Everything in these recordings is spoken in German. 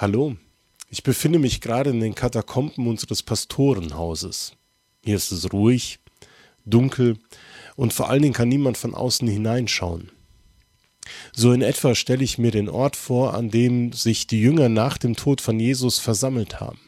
Hallo, ich befinde mich gerade in den Katakomben unseres Pastorenhauses. Hier ist es ruhig, dunkel und vor allen Dingen kann niemand von außen hineinschauen. So in etwa stelle ich mir den Ort vor, an dem sich die Jünger nach dem Tod von Jesus versammelt haben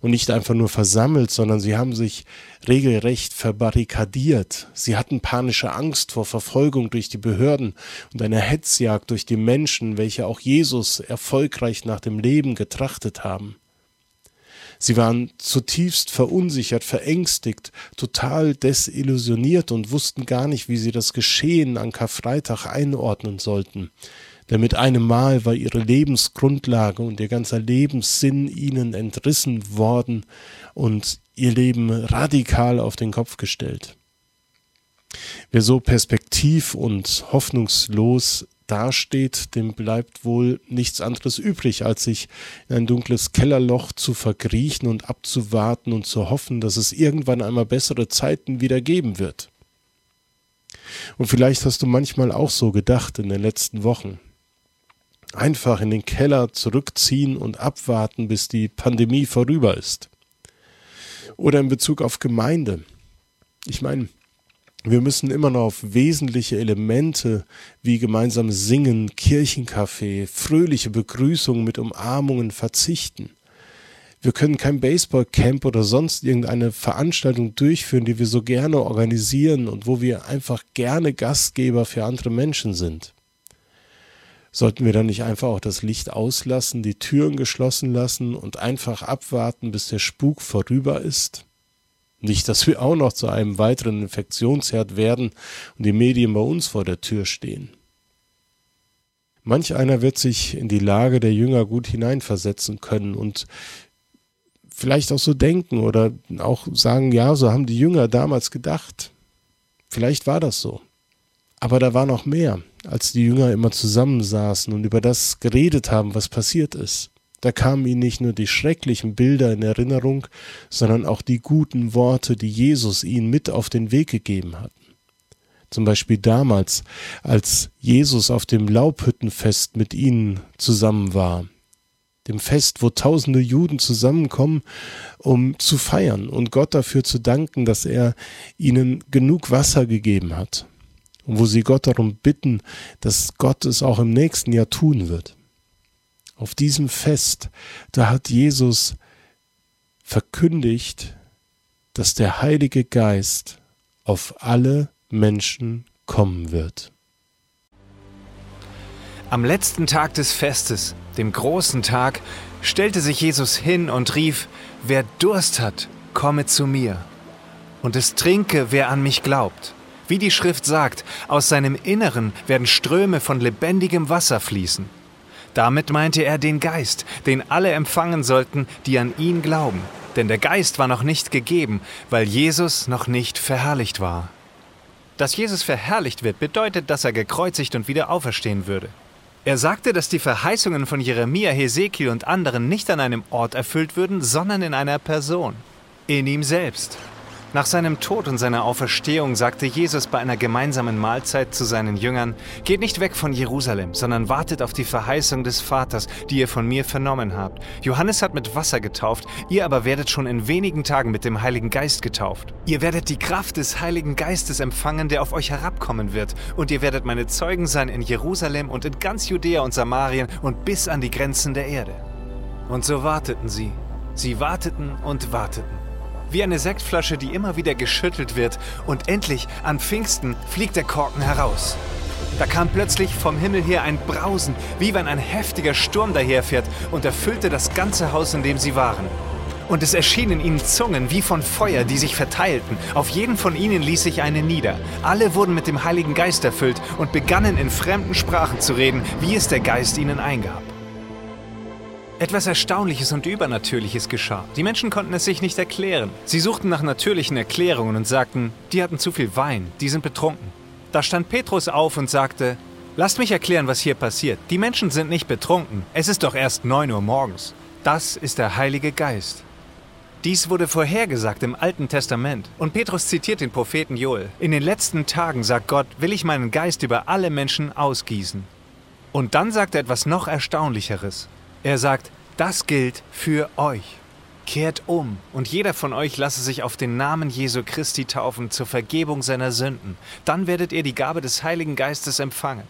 und nicht einfach nur versammelt, sondern sie haben sich regelrecht verbarrikadiert. Sie hatten panische Angst vor Verfolgung durch die Behörden und einer Hetzjagd durch die Menschen, welche auch Jesus erfolgreich nach dem Leben getrachtet haben. Sie waren zutiefst verunsichert, verängstigt, total desillusioniert und wussten gar nicht, wie sie das Geschehen an Karfreitag einordnen sollten denn mit einem Mal war ihre Lebensgrundlage und ihr ganzer Lebenssinn ihnen entrissen worden und ihr Leben radikal auf den Kopf gestellt. Wer so perspektiv und hoffnungslos dasteht, dem bleibt wohl nichts anderes übrig, als sich in ein dunkles Kellerloch zu verkriechen und abzuwarten und zu hoffen, dass es irgendwann einmal bessere Zeiten wieder geben wird. Und vielleicht hast du manchmal auch so gedacht in den letzten Wochen einfach in den Keller zurückziehen und abwarten, bis die Pandemie vorüber ist. Oder in Bezug auf Gemeinde. Ich meine, wir müssen immer noch auf wesentliche Elemente wie gemeinsam Singen, Kirchenkaffee, fröhliche Begrüßungen mit Umarmungen verzichten. Wir können kein Baseballcamp oder sonst irgendeine Veranstaltung durchführen, die wir so gerne organisieren und wo wir einfach gerne Gastgeber für andere Menschen sind. Sollten wir dann nicht einfach auch das Licht auslassen, die Türen geschlossen lassen und einfach abwarten, bis der Spuk vorüber ist? Nicht, dass wir auch noch zu einem weiteren Infektionsherd werden und die Medien bei uns vor der Tür stehen. Manch einer wird sich in die Lage der Jünger gut hineinversetzen können und vielleicht auch so denken oder auch sagen, ja, so haben die Jünger damals gedacht. Vielleicht war das so. Aber da war noch mehr als die Jünger immer zusammensaßen und über das geredet haben, was passiert ist. Da kamen ihnen nicht nur die schrecklichen Bilder in Erinnerung, sondern auch die guten Worte, die Jesus ihnen mit auf den Weg gegeben hat. Zum Beispiel damals, als Jesus auf dem Laubhüttenfest mit ihnen zusammen war. Dem Fest, wo tausende Juden zusammenkommen, um zu feiern und Gott dafür zu danken, dass er ihnen genug Wasser gegeben hat und wo sie Gott darum bitten, dass Gott es auch im nächsten Jahr tun wird. Auf diesem Fest, da hat Jesus verkündigt, dass der Heilige Geist auf alle Menschen kommen wird. Am letzten Tag des Festes, dem großen Tag, stellte sich Jesus hin und rief, Wer Durst hat, komme zu mir, und es trinke, wer an mich glaubt. Wie die Schrift sagt, aus seinem Inneren werden Ströme von lebendigem Wasser fließen. Damit meinte er den Geist, den alle empfangen sollten, die an ihn glauben. Denn der Geist war noch nicht gegeben, weil Jesus noch nicht verherrlicht war. Dass Jesus verherrlicht wird, bedeutet, dass er gekreuzigt und wieder auferstehen würde. Er sagte, dass die Verheißungen von Jeremia, Hesekiel und anderen nicht an einem Ort erfüllt würden, sondern in einer Person, in ihm selbst. Nach seinem Tod und seiner Auferstehung sagte Jesus bei einer gemeinsamen Mahlzeit zu seinen Jüngern, Geht nicht weg von Jerusalem, sondern wartet auf die Verheißung des Vaters, die ihr von mir vernommen habt. Johannes hat mit Wasser getauft, ihr aber werdet schon in wenigen Tagen mit dem Heiligen Geist getauft. Ihr werdet die Kraft des Heiligen Geistes empfangen, der auf euch herabkommen wird, und ihr werdet meine Zeugen sein in Jerusalem und in ganz Judäa und Samarien und bis an die Grenzen der Erde. Und so warteten sie. Sie warteten und warteten wie eine Sektflasche, die immer wieder geschüttelt wird und endlich an Pfingsten fliegt der Korken heraus. Da kam plötzlich vom Himmel her ein Brausen, wie wenn ein heftiger Sturm daherfährt und erfüllte das ganze Haus, in dem sie waren. Und es erschienen ihnen Zungen wie von Feuer, die sich verteilten. Auf jeden von ihnen ließ sich eine nieder. Alle wurden mit dem Heiligen Geist erfüllt und begannen in fremden Sprachen zu reden, wie es der Geist ihnen eingab. Etwas Erstaunliches und Übernatürliches geschah. Die Menschen konnten es sich nicht erklären. Sie suchten nach natürlichen Erklärungen und sagten, die hatten zu viel Wein, die sind betrunken. Da stand Petrus auf und sagte, Lasst mich erklären, was hier passiert. Die Menschen sind nicht betrunken. Es ist doch erst 9 Uhr morgens. Das ist der Heilige Geist. Dies wurde vorhergesagt im Alten Testament. Und Petrus zitiert den Propheten Joel. In den letzten Tagen, sagt Gott, will ich meinen Geist über alle Menschen ausgießen. Und dann sagt er etwas noch Erstaunlicheres. Er sagt, das gilt für euch. Kehrt um und jeder von euch lasse sich auf den Namen Jesu Christi taufen zur Vergebung seiner Sünden. Dann werdet ihr die Gabe des Heiligen Geistes empfangen.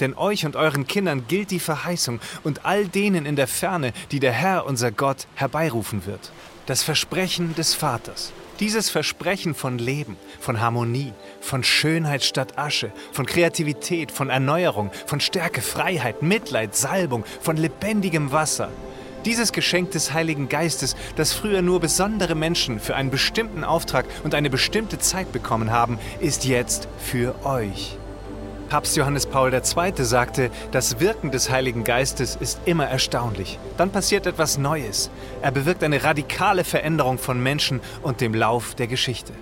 Denn euch und euren Kindern gilt die Verheißung und all denen in der Ferne, die der Herr, unser Gott, herbeirufen wird. Das Versprechen des Vaters. Dieses Versprechen von Leben, von Harmonie, von Schönheit statt Asche, von Kreativität, von Erneuerung, von Stärke, Freiheit, Mitleid, Salbung, von lebendigem Wasser – dieses Geschenk des Heiligen Geistes, das früher nur besondere Menschen für einen bestimmten Auftrag und eine bestimmte Zeit bekommen haben, ist jetzt für euch. Papst Johannes Paul II. sagte, das Wirken des Heiligen Geistes ist immer erstaunlich. Dann passiert etwas Neues. Er bewirkt eine radikale Veränderung von Menschen und dem Lauf der Geschichte.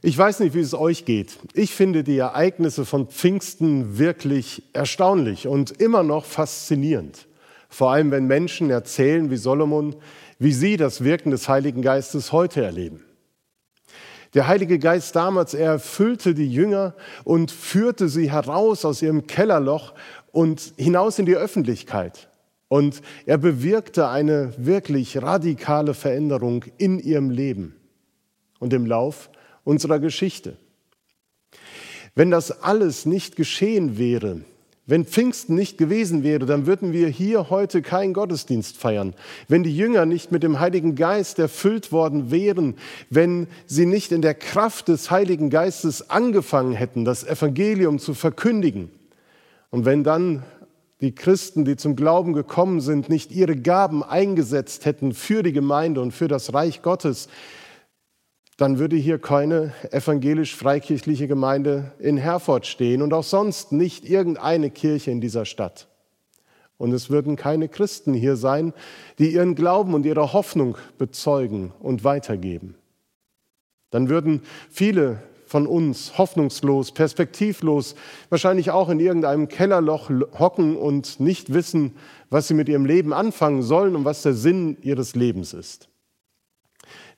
Ich weiß nicht, wie es euch geht. Ich finde die Ereignisse von Pfingsten wirklich erstaunlich und immer noch faszinierend. Vor allem, wenn Menschen erzählen, wie Solomon, wie sie das Wirken des Heiligen Geistes heute erleben. Der Heilige Geist damals, er erfüllte die Jünger und führte sie heraus aus ihrem Kellerloch und hinaus in die Öffentlichkeit. Und er bewirkte eine wirklich radikale Veränderung in ihrem Leben. Und im Lauf unserer Geschichte. Wenn das alles nicht geschehen wäre, wenn Pfingsten nicht gewesen wäre, dann würden wir hier heute keinen Gottesdienst feiern. Wenn die Jünger nicht mit dem Heiligen Geist erfüllt worden wären, wenn sie nicht in der Kraft des Heiligen Geistes angefangen hätten, das Evangelium zu verkündigen. Und wenn dann die Christen, die zum Glauben gekommen sind, nicht ihre Gaben eingesetzt hätten für die Gemeinde und für das Reich Gottes, dann würde hier keine evangelisch-freikirchliche Gemeinde in Herford stehen und auch sonst nicht irgendeine Kirche in dieser Stadt. Und es würden keine Christen hier sein, die ihren Glauben und ihre Hoffnung bezeugen und weitergeben. Dann würden viele von uns hoffnungslos, perspektivlos, wahrscheinlich auch in irgendeinem Kellerloch hocken und nicht wissen, was sie mit ihrem Leben anfangen sollen und was der Sinn ihres Lebens ist.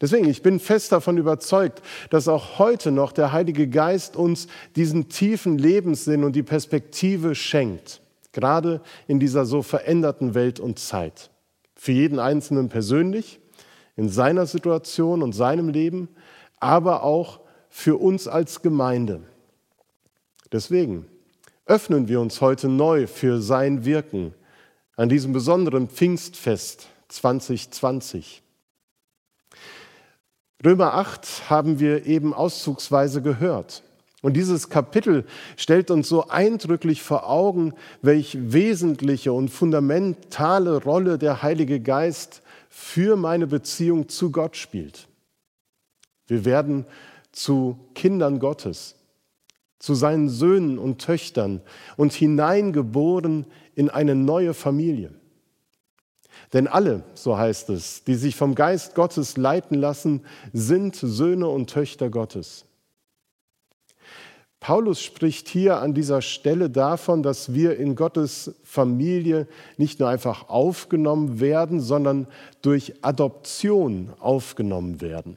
Deswegen, ich bin fest davon überzeugt, dass auch heute noch der Heilige Geist uns diesen tiefen Lebenssinn und die Perspektive schenkt, gerade in dieser so veränderten Welt und Zeit. Für jeden Einzelnen persönlich, in seiner Situation und seinem Leben, aber auch für uns als Gemeinde. Deswegen öffnen wir uns heute neu für sein Wirken an diesem besonderen Pfingstfest 2020. Römer 8 haben wir eben auszugsweise gehört. Und dieses Kapitel stellt uns so eindrücklich vor Augen, welch wesentliche und fundamentale Rolle der Heilige Geist für meine Beziehung zu Gott spielt. Wir werden zu Kindern Gottes, zu seinen Söhnen und Töchtern und hineingeboren in eine neue Familie. Denn alle, so heißt es, die sich vom Geist Gottes leiten lassen, sind Söhne und Töchter Gottes. Paulus spricht hier an dieser Stelle davon, dass wir in Gottes Familie nicht nur einfach aufgenommen werden, sondern durch Adoption aufgenommen werden.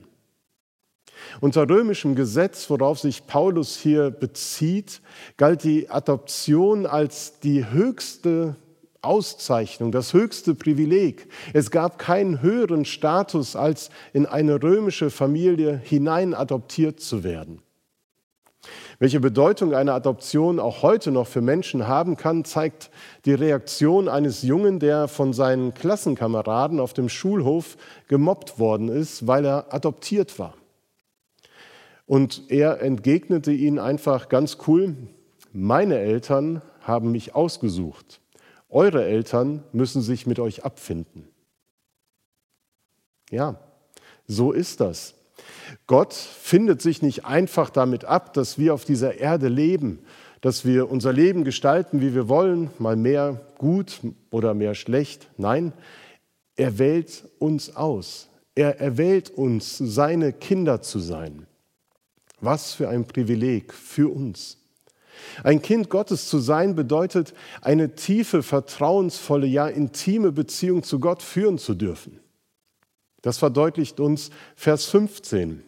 Unter römischem Gesetz, worauf sich Paulus hier bezieht, galt die Adoption als die höchste Auszeichnung, das höchste Privileg. Es gab keinen höheren Status, als in eine römische Familie hinein adoptiert zu werden. Welche Bedeutung eine Adoption auch heute noch für Menschen haben kann, zeigt die Reaktion eines Jungen, der von seinen Klassenkameraden auf dem Schulhof gemobbt worden ist, weil er adoptiert war. Und er entgegnete ihnen einfach ganz cool, meine Eltern haben mich ausgesucht. Eure Eltern müssen sich mit euch abfinden. Ja, so ist das. Gott findet sich nicht einfach damit ab, dass wir auf dieser Erde leben, dass wir unser Leben gestalten, wie wir wollen, mal mehr gut oder mehr schlecht. Nein, er wählt uns aus. Er erwählt uns, seine Kinder zu sein. Was für ein Privileg für uns. Ein Kind Gottes zu sein bedeutet, eine tiefe, vertrauensvolle, ja intime Beziehung zu Gott führen zu dürfen. Das verdeutlicht uns Vers 15,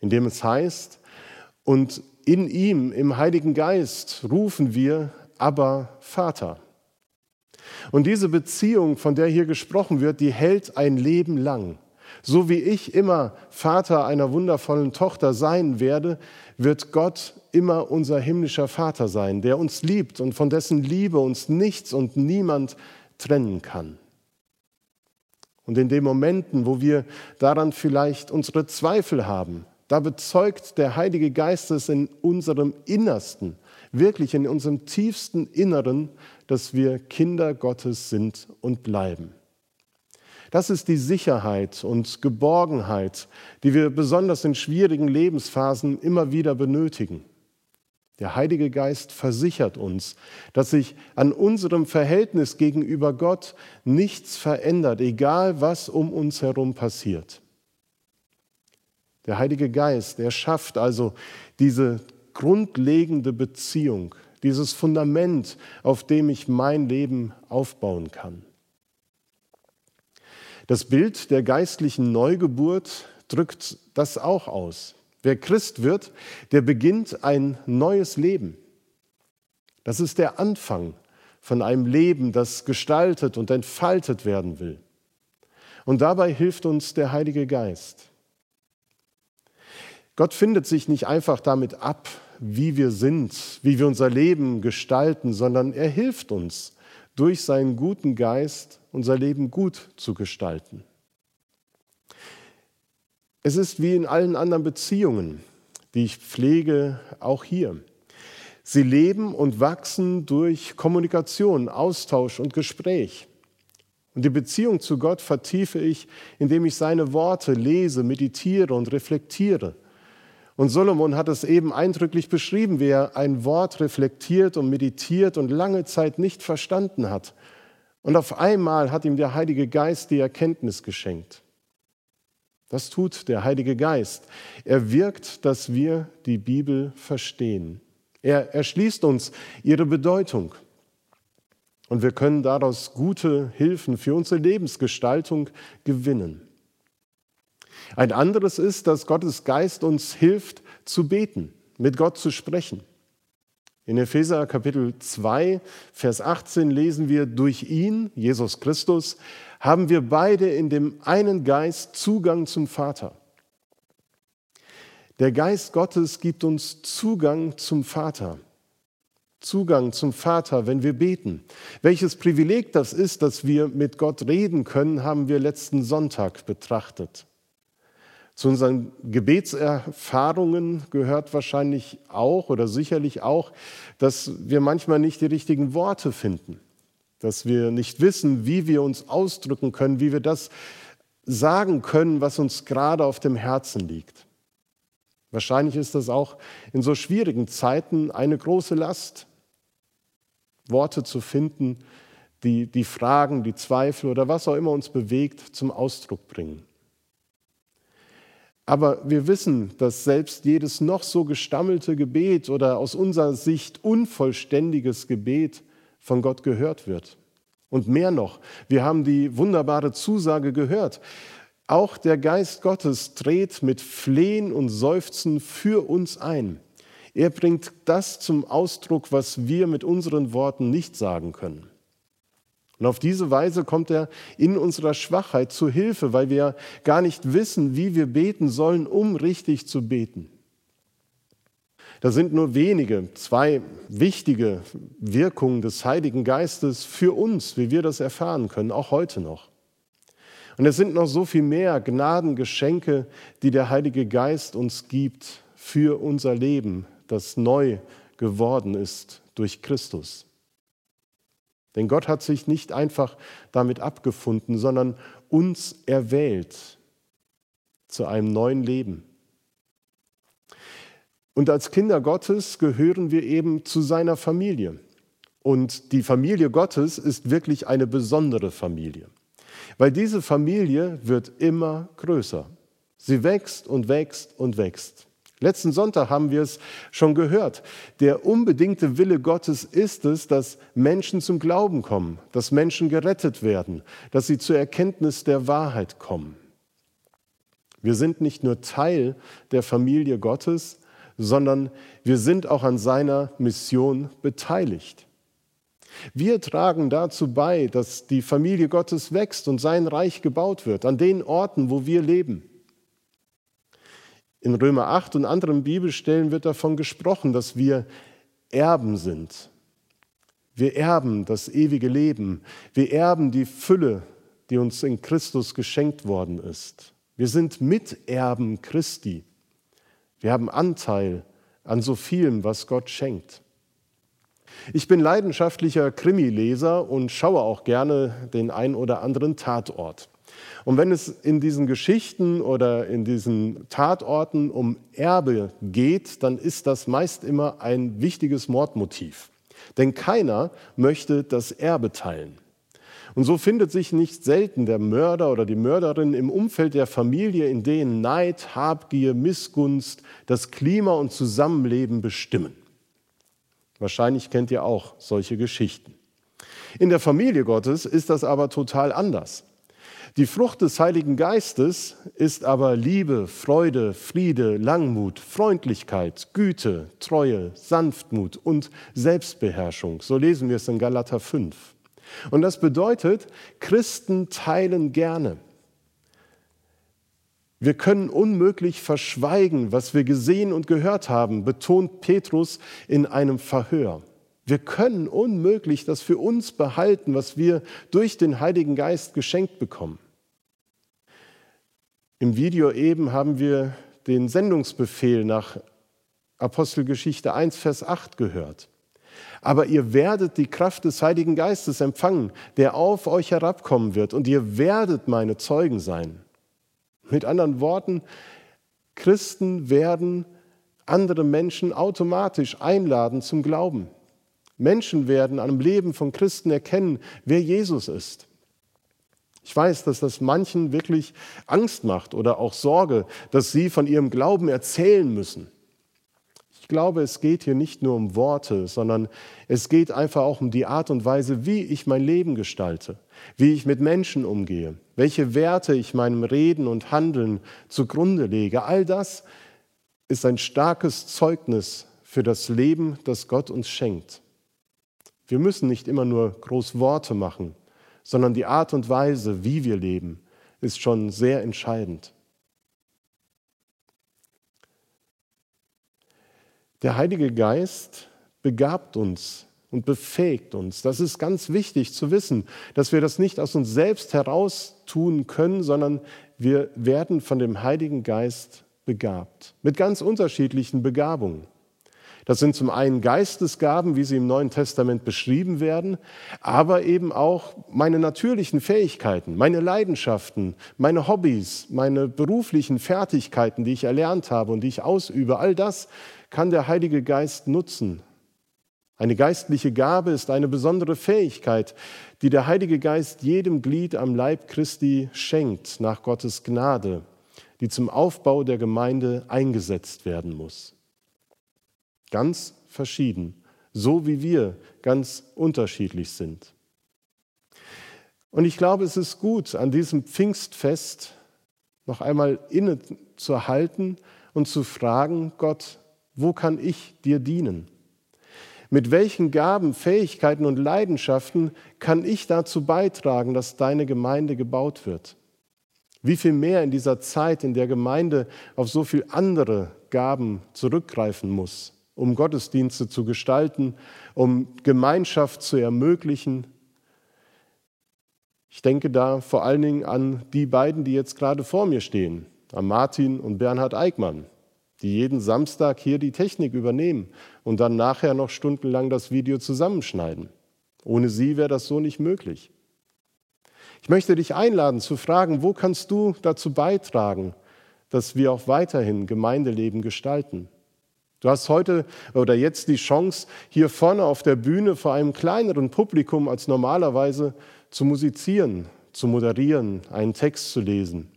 in dem es heißt, und in ihm, im Heiligen Geist, rufen wir, aber Vater. Und diese Beziehung, von der hier gesprochen wird, die hält ein Leben lang. So wie ich immer Vater einer wundervollen Tochter sein werde, wird Gott immer unser himmlischer Vater sein, der uns liebt und von dessen Liebe uns nichts und niemand trennen kann. Und in den Momenten, wo wir daran vielleicht unsere Zweifel haben, da bezeugt der Heilige Geist es in unserem Innersten, wirklich in unserem tiefsten Inneren, dass wir Kinder Gottes sind und bleiben. Das ist die Sicherheit und Geborgenheit, die wir besonders in schwierigen Lebensphasen immer wieder benötigen. Der Heilige Geist versichert uns, dass sich an unserem Verhältnis gegenüber Gott nichts verändert, egal was um uns herum passiert. Der Heilige Geist, er schafft also diese grundlegende Beziehung, dieses Fundament, auf dem ich mein Leben aufbauen kann. Das Bild der geistlichen Neugeburt drückt das auch aus. Wer Christ wird, der beginnt ein neues Leben. Das ist der Anfang von einem Leben, das gestaltet und entfaltet werden will. Und dabei hilft uns der Heilige Geist. Gott findet sich nicht einfach damit ab, wie wir sind, wie wir unser Leben gestalten, sondern er hilft uns durch seinen guten Geist unser Leben gut zu gestalten. Es ist wie in allen anderen Beziehungen, die ich pflege, auch hier. Sie leben und wachsen durch Kommunikation, Austausch und Gespräch. Und die Beziehung zu Gott vertiefe ich, indem ich seine Worte lese, meditiere und reflektiere. Und Solomon hat es eben eindrücklich beschrieben, wie er ein Wort reflektiert und meditiert und lange Zeit nicht verstanden hat. Und auf einmal hat ihm der Heilige Geist die Erkenntnis geschenkt. Das tut der Heilige Geist. Er wirkt, dass wir die Bibel verstehen. Er erschließt uns ihre Bedeutung. Und wir können daraus gute Hilfen für unsere Lebensgestaltung gewinnen. Ein anderes ist, dass Gottes Geist uns hilft zu beten, mit Gott zu sprechen. In Epheser Kapitel 2, Vers 18 lesen wir, durch ihn, Jesus Christus, haben wir beide in dem einen Geist Zugang zum Vater. Der Geist Gottes gibt uns Zugang zum Vater. Zugang zum Vater, wenn wir beten. Welches Privileg das ist, dass wir mit Gott reden können, haben wir letzten Sonntag betrachtet. Zu unseren Gebetserfahrungen gehört wahrscheinlich auch oder sicherlich auch, dass wir manchmal nicht die richtigen Worte finden, dass wir nicht wissen, wie wir uns ausdrücken können, wie wir das sagen können, was uns gerade auf dem Herzen liegt. Wahrscheinlich ist das auch in so schwierigen Zeiten eine große Last, Worte zu finden, die die Fragen, die Zweifel oder was auch immer uns bewegt, zum Ausdruck bringen. Aber wir wissen, dass selbst jedes noch so gestammelte Gebet oder aus unserer Sicht unvollständiges Gebet von Gott gehört wird. Und mehr noch, wir haben die wunderbare Zusage gehört. Auch der Geist Gottes dreht mit Flehen und Seufzen für uns ein. Er bringt das zum Ausdruck, was wir mit unseren Worten nicht sagen können. Und auf diese Weise kommt er in unserer Schwachheit zu Hilfe, weil wir gar nicht wissen, wie wir beten sollen, um richtig zu beten. Da sind nur wenige, zwei wichtige Wirkungen des Heiligen Geistes für uns, wie wir das erfahren können, auch heute noch. Und es sind noch so viel mehr Gnadengeschenke, die der Heilige Geist uns gibt für unser Leben, das neu geworden ist durch Christus. Denn Gott hat sich nicht einfach damit abgefunden, sondern uns erwählt zu einem neuen Leben. Und als Kinder Gottes gehören wir eben zu seiner Familie. Und die Familie Gottes ist wirklich eine besondere Familie, weil diese Familie wird immer größer. Sie wächst und wächst und wächst. Letzten Sonntag haben wir es schon gehört. Der unbedingte Wille Gottes ist es, dass Menschen zum Glauben kommen, dass Menschen gerettet werden, dass sie zur Erkenntnis der Wahrheit kommen. Wir sind nicht nur Teil der Familie Gottes, sondern wir sind auch an seiner Mission beteiligt. Wir tragen dazu bei, dass die Familie Gottes wächst und sein Reich gebaut wird, an den Orten, wo wir leben. In Römer 8 und anderen Bibelstellen wird davon gesprochen, dass wir Erben sind. Wir erben das ewige Leben. Wir erben die Fülle, die uns in Christus geschenkt worden ist. Wir sind Miterben Christi. Wir haben Anteil an so vielem, was Gott schenkt. Ich bin leidenschaftlicher Krimileser und schaue auch gerne den ein oder anderen Tatort. Und wenn es in diesen Geschichten oder in diesen Tatorten um Erbe geht, dann ist das meist immer ein wichtiges Mordmotiv. Denn keiner möchte das Erbe teilen. Und so findet sich nicht selten der Mörder oder die Mörderin im Umfeld der Familie, in denen Neid, Habgier, Missgunst das Klima und Zusammenleben bestimmen. Wahrscheinlich kennt ihr auch solche Geschichten. In der Familie Gottes ist das aber total anders. Die Frucht des Heiligen Geistes ist aber Liebe, Freude, Friede, Langmut, Freundlichkeit, Güte, Treue, Sanftmut und Selbstbeherrschung. So lesen wir es in Galater 5. Und das bedeutet, Christen teilen gerne. Wir können unmöglich verschweigen, was wir gesehen und gehört haben, betont Petrus in einem Verhör. Wir können unmöglich das für uns behalten, was wir durch den Heiligen Geist geschenkt bekommen. Im Video eben haben wir den Sendungsbefehl nach Apostelgeschichte 1, Vers 8 gehört. Aber ihr werdet die Kraft des Heiligen Geistes empfangen, der auf euch herabkommen wird, und ihr werdet meine Zeugen sein. Mit anderen Worten, Christen werden andere Menschen automatisch einladen zum Glauben. Menschen werden an dem Leben von Christen erkennen, wer Jesus ist. Ich weiß, dass das manchen wirklich Angst macht oder auch Sorge, dass sie von ihrem Glauben erzählen müssen. Ich glaube, es geht hier nicht nur um Worte, sondern es geht einfach auch um die Art und Weise, wie ich mein Leben gestalte, wie ich mit Menschen umgehe, welche Werte ich meinem Reden und Handeln zugrunde lege. All das ist ein starkes Zeugnis für das Leben, das Gott uns schenkt. Wir müssen nicht immer nur groß Worte machen, sondern die Art und Weise, wie wir leben, ist schon sehr entscheidend. Der Heilige Geist begabt uns und befähigt uns. Das ist ganz wichtig zu wissen, dass wir das nicht aus uns selbst heraus tun können, sondern wir werden von dem Heiligen Geist begabt. Mit ganz unterschiedlichen Begabungen. Das sind zum einen Geistesgaben, wie sie im Neuen Testament beschrieben werden, aber eben auch meine natürlichen Fähigkeiten, meine Leidenschaften, meine Hobbys, meine beruflichen Fertigkeiten, die ich erlernt habe und die ich ausübe. All das kann der Heilige Geist nutzen. Eine geistliche Gabe ist eine besondere Fähigkeit, die der Heilige Geist jedem Glied am Leib Christi schenkt nach Gottes Gnade, die zum Aufbau der Gemeinde eingesetzt werden muss. Ganz verschieden, so wie wir ganz unterschiedlich sind. Und ich glaube, es ist gut, an diesem Pfingstfest noch einmal innezuhalten und zu fragen, Gott, wo kann ich dir dienen? Mit welchen Gaben, Fähigkeiten und Leidenschaften kann ich dazu beitragen, dass deine Gemeinde gebaut wird? Wie viel mehr in dieser Zeit, in der Gemeinde auf so viel andere Gaben zurückgreifen muss, um Gottesdienste zu gestalten, um Gemeinschaft zu ermöglichen. Ich denke da vor allen Dingen an die beiden, die jetzt gerade vor mir stehen, an Martin und Bernhard Eickmann die jeden Samstag hier die Technik übernehmen und dann nachher noch stundenlang das Video zusammenschneiden. Ohne sie wäre das so nicht möglich. Ich möchte dich einladen zu fragen, wo kannst du dazu beitragen, dass wir auch weiterhin Gemeindeleben gestalten? Du hast heute oder jetzt die Chance, hier vorne auf der Bühne vor einem kleineren Publikum als normalerweise zu musizieren, zu moderieren, einen Text zu lesen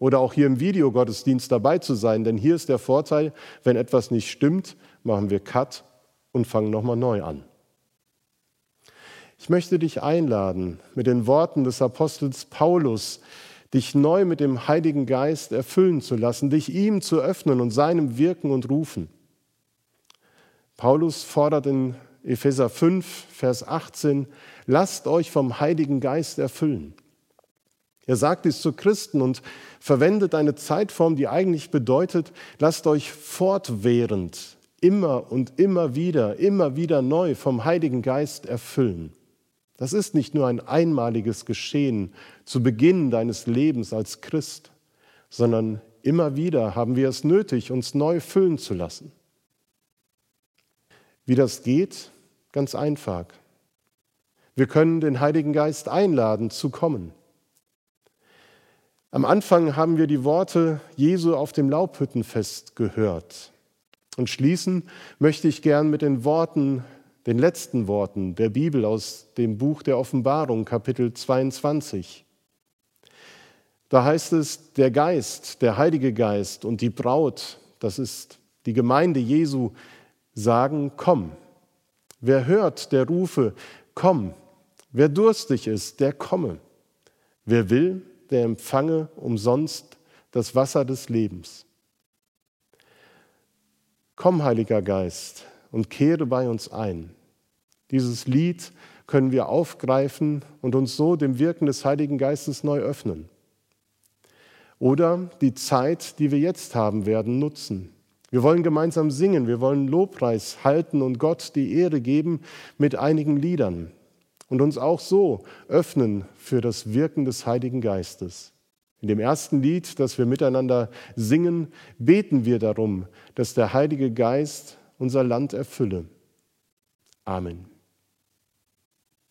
oder auch hier im Videogottesdienst dabei zu sein. Denn hier ist der Vorteil, wenn etwas nicht stimmt, machen wir Cut und fangen nochmal neu an. Ich möchte dich einladen, mit den Worten des Apostels Paulus, dich neu mit dem Heiligen Geist erfüllen zu lassen, dich ihm zu öffnen und seinem Wirken und Rufen. Paulus fordert in Epheser 5, Vers 18, lasst euch vom Heiligen Geist erfüllen. Er sagt dies zu Christen und verwendet eine Zeitform, die eigentlich bedeutet, lasst euch fortwährend, immer und immer wieder, immer wieder neu vom Heiligen Geist erfüllen. Das ist nicht nur ein einmaliges Geschehen zu Beginn deines Lebens als Christ, sondern immer wieder haben wir es nötig, uns neu füllen zu lassen. Wie das geht? Ganz einfach. Wir können den Heiligen Geist einladen zu kommen. Am Anfang haben wir die Worte Jesu auf dem Laubhüttenfest gehört. Und schließen möchte ich gern mit den Worten den letzten Worten der Bibel aus dem Buch der Offenbarung, Kapitel 22. Da heißt es, der Geist, der Heilige Geist und die Braut, das ist die Gemeinde Jesu, sagen, komm. Wer hört, der rufe, komm. Wer durstig ist, der komme. Wer will, der empfange umsonst das Wasser des Lebens. Komm, Heiliger Geist, und kehre bei uns ein. Dieses Lied können wir aufgreifen und uns so dem Wirken des Heiligen Geistes neu öffnen. Oder die Zeit, die wir jetzt haben werden, nutzen. Wir wollen gemeinsam singen, wir wollen Lobpreis halten und Gott die Ehre geben mit einigen Liedern und uns auch so öffnen für das Wirken des Heiligen Geistes. In dem ersten Lied, das wir miteinander singen, beten wir darum, dass der Heilige Geist unser Land erfülle. Amen.